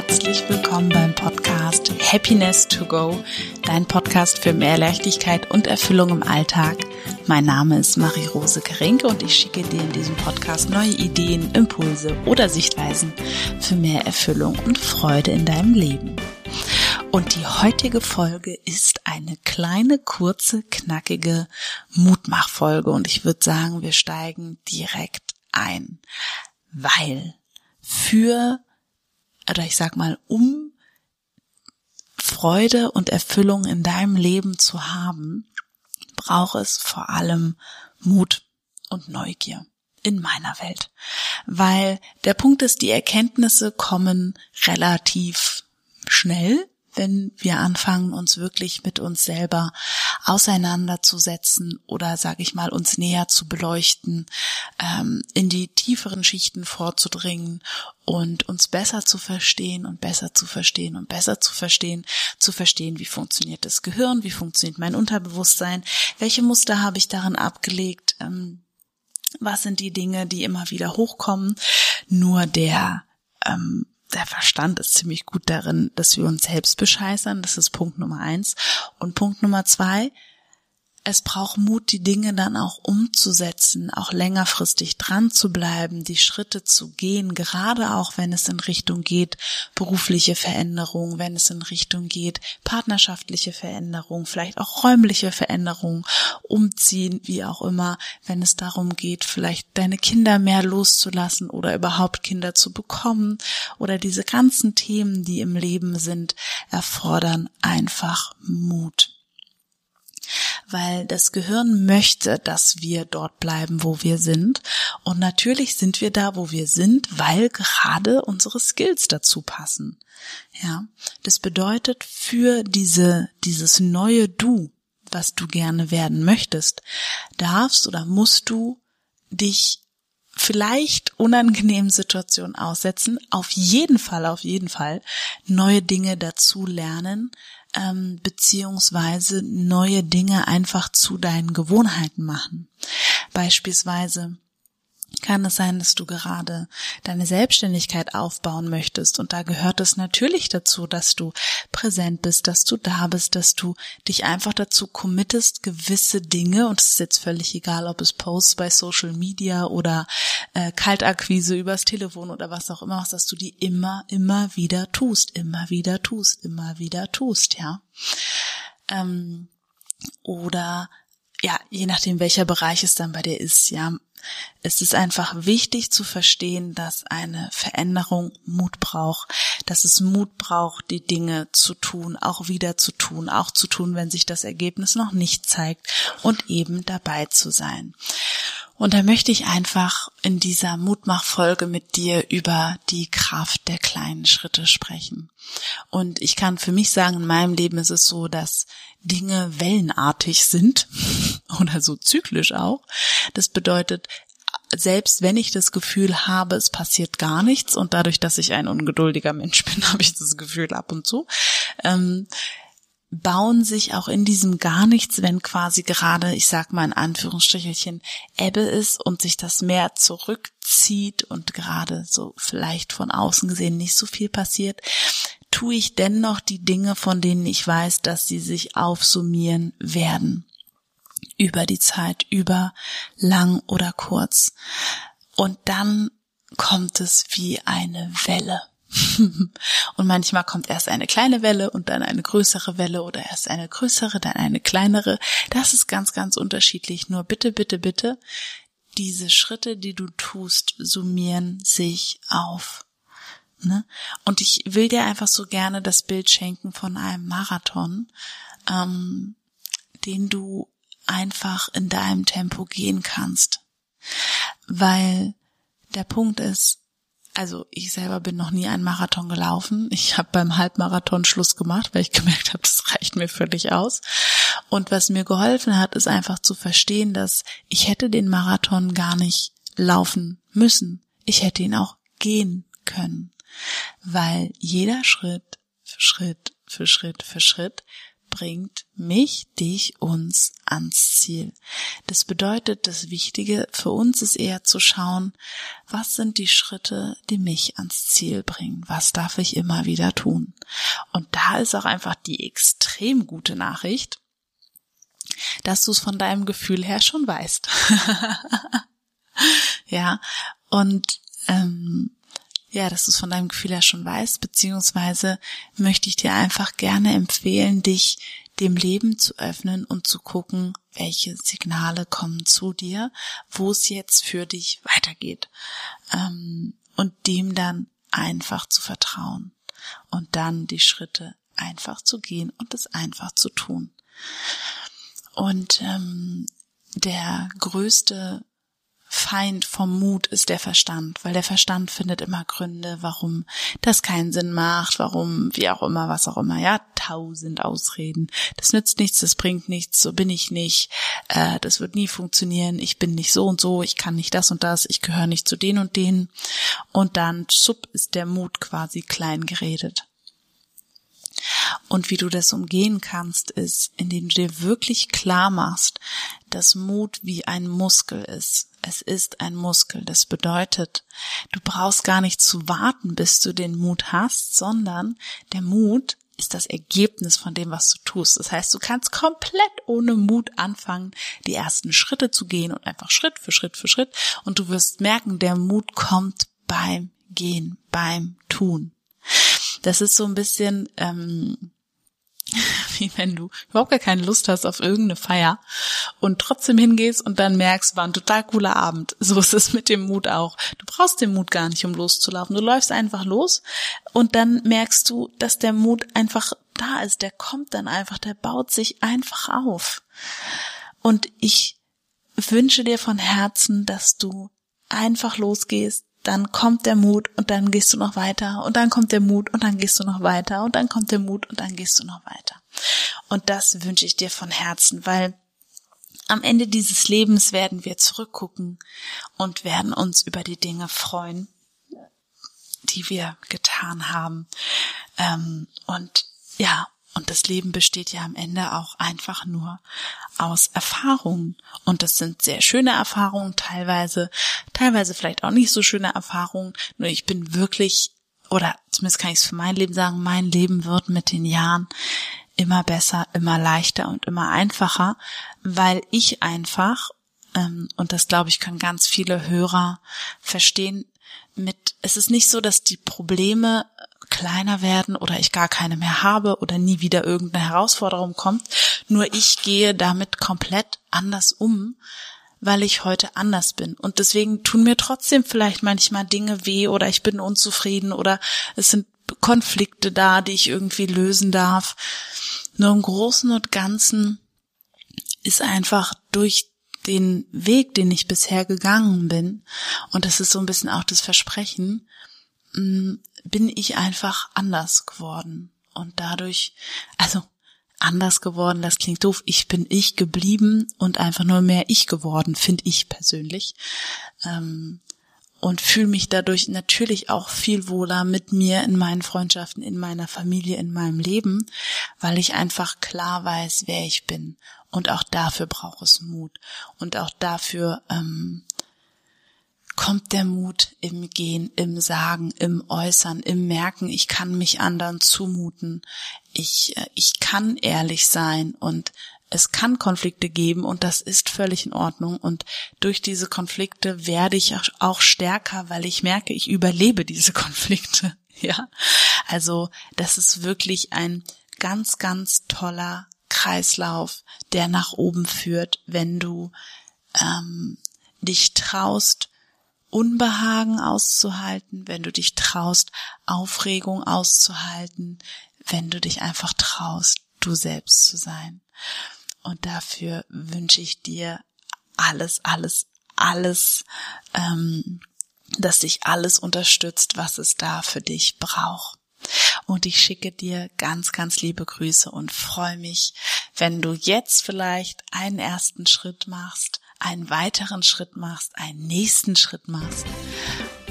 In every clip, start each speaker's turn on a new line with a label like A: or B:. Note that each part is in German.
A: herzlich willkommen beim Podcast Happiness to Go, dein Podcast für mehr Leichtigkeit und Erfüllung im Alltag. Mein Name ist Marie-Rose Kerinke und ich schicke dir in diesem Podcast neue Ideen, Impulse oder Sichtweisen für mehr Erfüllung und Freude in deinem Leben. Und die heutige Folge ist eine kleine, kurze, knackige Mutmachfolge und ich würde sagen, wir steigen direkt ein, weil für oder ich sag mal, um Freude und Erfüllung in deinem Leben zu haben, braucht es vor allem Mut und Neugier in meiner Welt. Weil der Punkt ist, die Erkenntnisse kommen relativ schnell wenn wir anfangen, uns wirklich mit uns selber auseinanderzusetzen oder, sage ich mal, uns näher zu beleuchten, ähm, in die tieferen Schichten vorzudringen und uns besser zu verstehen und besser zu verstehen und besser zu verstehen, zu verstehen, wie funktioniert das Gehirn, wie funktioniert mein Unterbewusstsein, welche Muster habe ich darin abgelegt, ähm, was sind die Dinge, die immer wieder hochkommen. Nur der ähm, der Verstand ist ziemlich gut darin, dass wir uns selbst bescheißern. Das ist Punkt Nummer eins. Und Punkt Nummer zwei, es braucht Mut, die Dinge dann auch umzusetzen, auch längerfristig dran zu bleiben, die Schritte zu gehen, gerade auch wenn es in Richtung geht, berufliche Veränderung, wenn es in Richtung geht, partnerschaftliche Veränderung, vielleicht auch räumliche Veränderung, umziehen, wie auch immer, wenn es darum geht, vielleicht deine Kinder mehr loszulassen oder überhaupt Kinder zu bekommen oder diese ganzen Themen, die im Leben sind, erfordern einfach Mut weil das Gehirn möchte, dass wir dort bleiben, wo wir sind. Und natürlich sind wir da, wo wir sind, weil gerade unsere Skills dazu passen. Ja, das bedeutet für diese, dieses neue Du, was du gerne werden möchtest, darfst oder musst du dich vielleicht unangenehmen Situationen aussetzen, auf jeden Fall, auf jeden Fall neue Dinge dazu lernen, ähm, beziehungsweise neue Dinge einfach zu deinen Gewohnheiten machen. Beispielsweise kann es sein, dass du gerade deine Selbstständigkeit aufbauen möchtest. Und da gehört es natürlich dazu, dass du präsent bist, dass du da bist, dass du dich einfach dazu committest, gewisse Dinge, und es ist jetzt völlig egal, ob es Posts bei Social Media oder äh, Kaltakquise übers Telefon oder was auch immer, dass du die immer, immer wieder tust, immer wieder tust, immer wieder tust, ja. Ähm, oder ja, je nachdem, welcher Bereich es dann bei dir ist, ja, es ist einfach wichtig zu verstehen, dass eine Veränderung Mut braucht, dass es Mut braucht, die Dinge zu tun, auch wieder zu tun, auch zu tun, wenn sich das Ergebnis noch nicht zeigt und eben dabei zu sein. Und da möchte ich einfach in dieser Mutmachfolge mit dir über die Kraft der kleinen Schritte sprechen. Und ich kann für mich sagen, in meinem Leben ist es so, dass Dinge wellenartig sind oder so zyklisch auch. Das bedeutet, selbst wenn ich das Gefühl habe, es passiert gar nichts und dadurch, dass ich ein ungeduldiger Mensch bin, habe ich das Gefühl ab und zu, ähm, bauen sich auch in diesem gar nichts, wenn quasi gerade, ich sag mal in Anführungsstrichelchen, Ebbe ist und sich das Meer zurückzieht und gerade so vielleicht von außen gesehen nicht so viel passiert, tue ich dennoch die Dinge, von denen ich weiß, dass sie sich aufsummieren werden. Über die Zeit, über lang oder kurz. Und dann kommt es wie eine Welle. und manchmal kommt erst eine kleine Welle und dann eine größere Welle oder erst eine größere, dann eine kleinere. Das ist ganz, ganz unterschiedlich. Nur bitte, bitte, bitte, diese Schritte, die du tust, summieren sich auf. Ne? Und ich will dir einfach so gerne das Bild schenken von einem Marathon, ähm, den du einfach in deinem Tempo gehen kannst. Weil der Punkt ist, also ich selber bin noch nie einen Marathon gelaufen. Ich habe beim Halbmarathon Schluss gemacht, weil ich gemerkt habe, das reicht mir völlig aus. Und was mir geholfen hat, ist einfach zu verstehen, dass ich hätte den Marathon gar nicht laufen müssen. Ich hätte ihn auch gehen können, weil jeder Schritt für Schritt für Schritt für Schritt bringt mich, dich, uns ans Ziel. Das bedeutet, das Wichtige für uns ist eher zu schauen, was sind die Schritte, die mich ans Ziel bringen? Was darf ich immer wieder tun? Und da ist auch einfach die extrem gute Nachricht, dass du es von deinem Gefühl her schon weißt. ja, und ähm, ja, dass du es von deinem Gefühl her schon weißt, beziehungsweise möchte ich dir einfach gerne empfehlen, dich dem Leben zu öffnen und zu gucken, welche Signale kommen zu dir, wo es jetzt für dich weitergeht. Ähm, und dem dann einfach zu vertrauen und dann die Schritte einfach zu gehen und es einfach zu tun. Und ähm, der größte Feind vom Mut ist der Verstand, weil der Verstand findet immer Gründe, warum das keinen Sinn macht, warum, wie auch immer, was auch immer, ja, tausend Ausreden. Das nützt nichts, das bringt nichts, so bin ich nicht, äh, das wird nie funktionieren, ich bin nicht so und so, ich kann nicht das und das, ich gehöre nicht zu den und denen. Und dann, sub, ist der Mut quasi klein geredet. Und wie du das umgehen kannst, ist, indem du dir wirklich klar machst, dass Mut wie ein Muskel ist. Es ist ein Muskel. Das bedeutet, du brauchst gar nicht zu warten, bis du den Mut hast, sondern der Mut ist das Ergebnis von dem, was du tust. Das heißt, du kannst komplett ohne Mut anfangen, die ersten Schritte zu gehen und einfach Schritt für Schritt für Schritt. Und du wirst merken, der Mut kommt beim Gehen, beim Tun. Das ist so ein bisschen ähm, wie wenn du überhaupt gar keine Lust hast auf irgendeine Feier und trotzdem hingehst und dann merkst, war ein total cooler Abend. So ist es mit dem Mut auch. Du brauchst den Mut gar nicht, um loszulaufen. Du läufst einfach los und dann merkst du, dass der Mut einfach da ist. Der kommt dann einfach, der baut sich einfach auf. Und ich wünsche dir von Herzen, dass du einfach losgehst, dann kommt der Mut und dann gehst du noch weiter und dann kommt der Mut und dann gehst du noch weiter und dann kommt der Mut und dann gehst du noch weiter. Und das wünsche ich dir von Herzen, weil am Ende dieses Lebens werden wir zurückgucken und werden uns über die Dinge freuen, die wir getan haben. Ähm, und ja, und das Leben besteht ja am Ende auch einfach nur aus Erfahrungen. Und das sind sehr schöne Erfahrungen teilweise, teilweise vielleicht auch nicht so schöne Erfahrungen. Nur ich bin wirklich, oder zumindest kann ich es für mein Leben sagen, mein Leben wird mit den Jahren immer besser, immer leichter und immer einfacher, weil ich einfach, ähm, und das glaube ich, können ganz viele Hörer verstehen, mit, es ist nicht so, dass die Probleme kleiner werden oder ich gar keine mehr habe oder nie wieder irgendeine Herausforderung kommt. Nur ich gehe damit komplett anders um, weil ich heute anders bin. Und deswegen tun mir trotzdem vielleicht manchmal Dinge weh oder ich bin unzufrieden oder es sind Konflikte da, die ich irgendwie lösen darf. Nur im Großen und Ganzen ist einfach durch den Weg, den ich bisher gegangen bin, und das ist so ein bisschen auch das Versprechen, bin ich einfach anders geworden. Und dadurch, also anders geworden, das klingt doof, ich bin ich geblieben und einfach nur mehr ich geworden, finde ich persönlich. Ähm, und fühle mich dadurch natürlich auch viel wohler mit mir in meinen Freundschaften, in meiner Familie, in meinem Leben, weil ich einfach klar weiß, wer ich bin. Und auch dafür braucht es Mut. Und auch dafür ähm, kommt der Mut im Gehen, im Sagen, im Äußern, im Merken, ich kann mich anderen zumuten, ich, äh, ich kann ehrlich sein und es kann Konflikte geben und das ist völlig in Ordnung. Und durch diese Konflikte werde ich auch stärker, weil ich merke, ich überlebe diese Konflikte. Ja, also das ist wirklich ein ganz, ganz toller Kreislauf, der nach oben führt, wenn du ähm, dich traust, Unbehagen auszuhalten, wenn du dich traust, Aufregung auszuhalten, wenn du dich einfach traust, du selbst zu sein. Und dafür wünsche ich dir alles, alles, alles, ähm, dass dich alles unterstützt, was es da für dich braucht. Und ich schicke dir ganz, ganz liebe Grüße und freue mich, wenn du jetzt vielleicht einen ersten Schritt machst, einen weiteren Schritt machst, einen nächsten Schritt machst.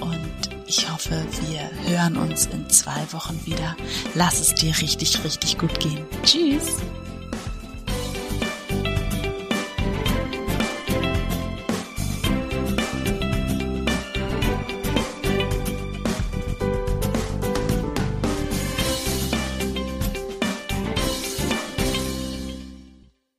A: Und ich hoffe, wir hören uns in zwei Wochen wieder. Lass es dir richtig, richtig gut gehen. Tschüss!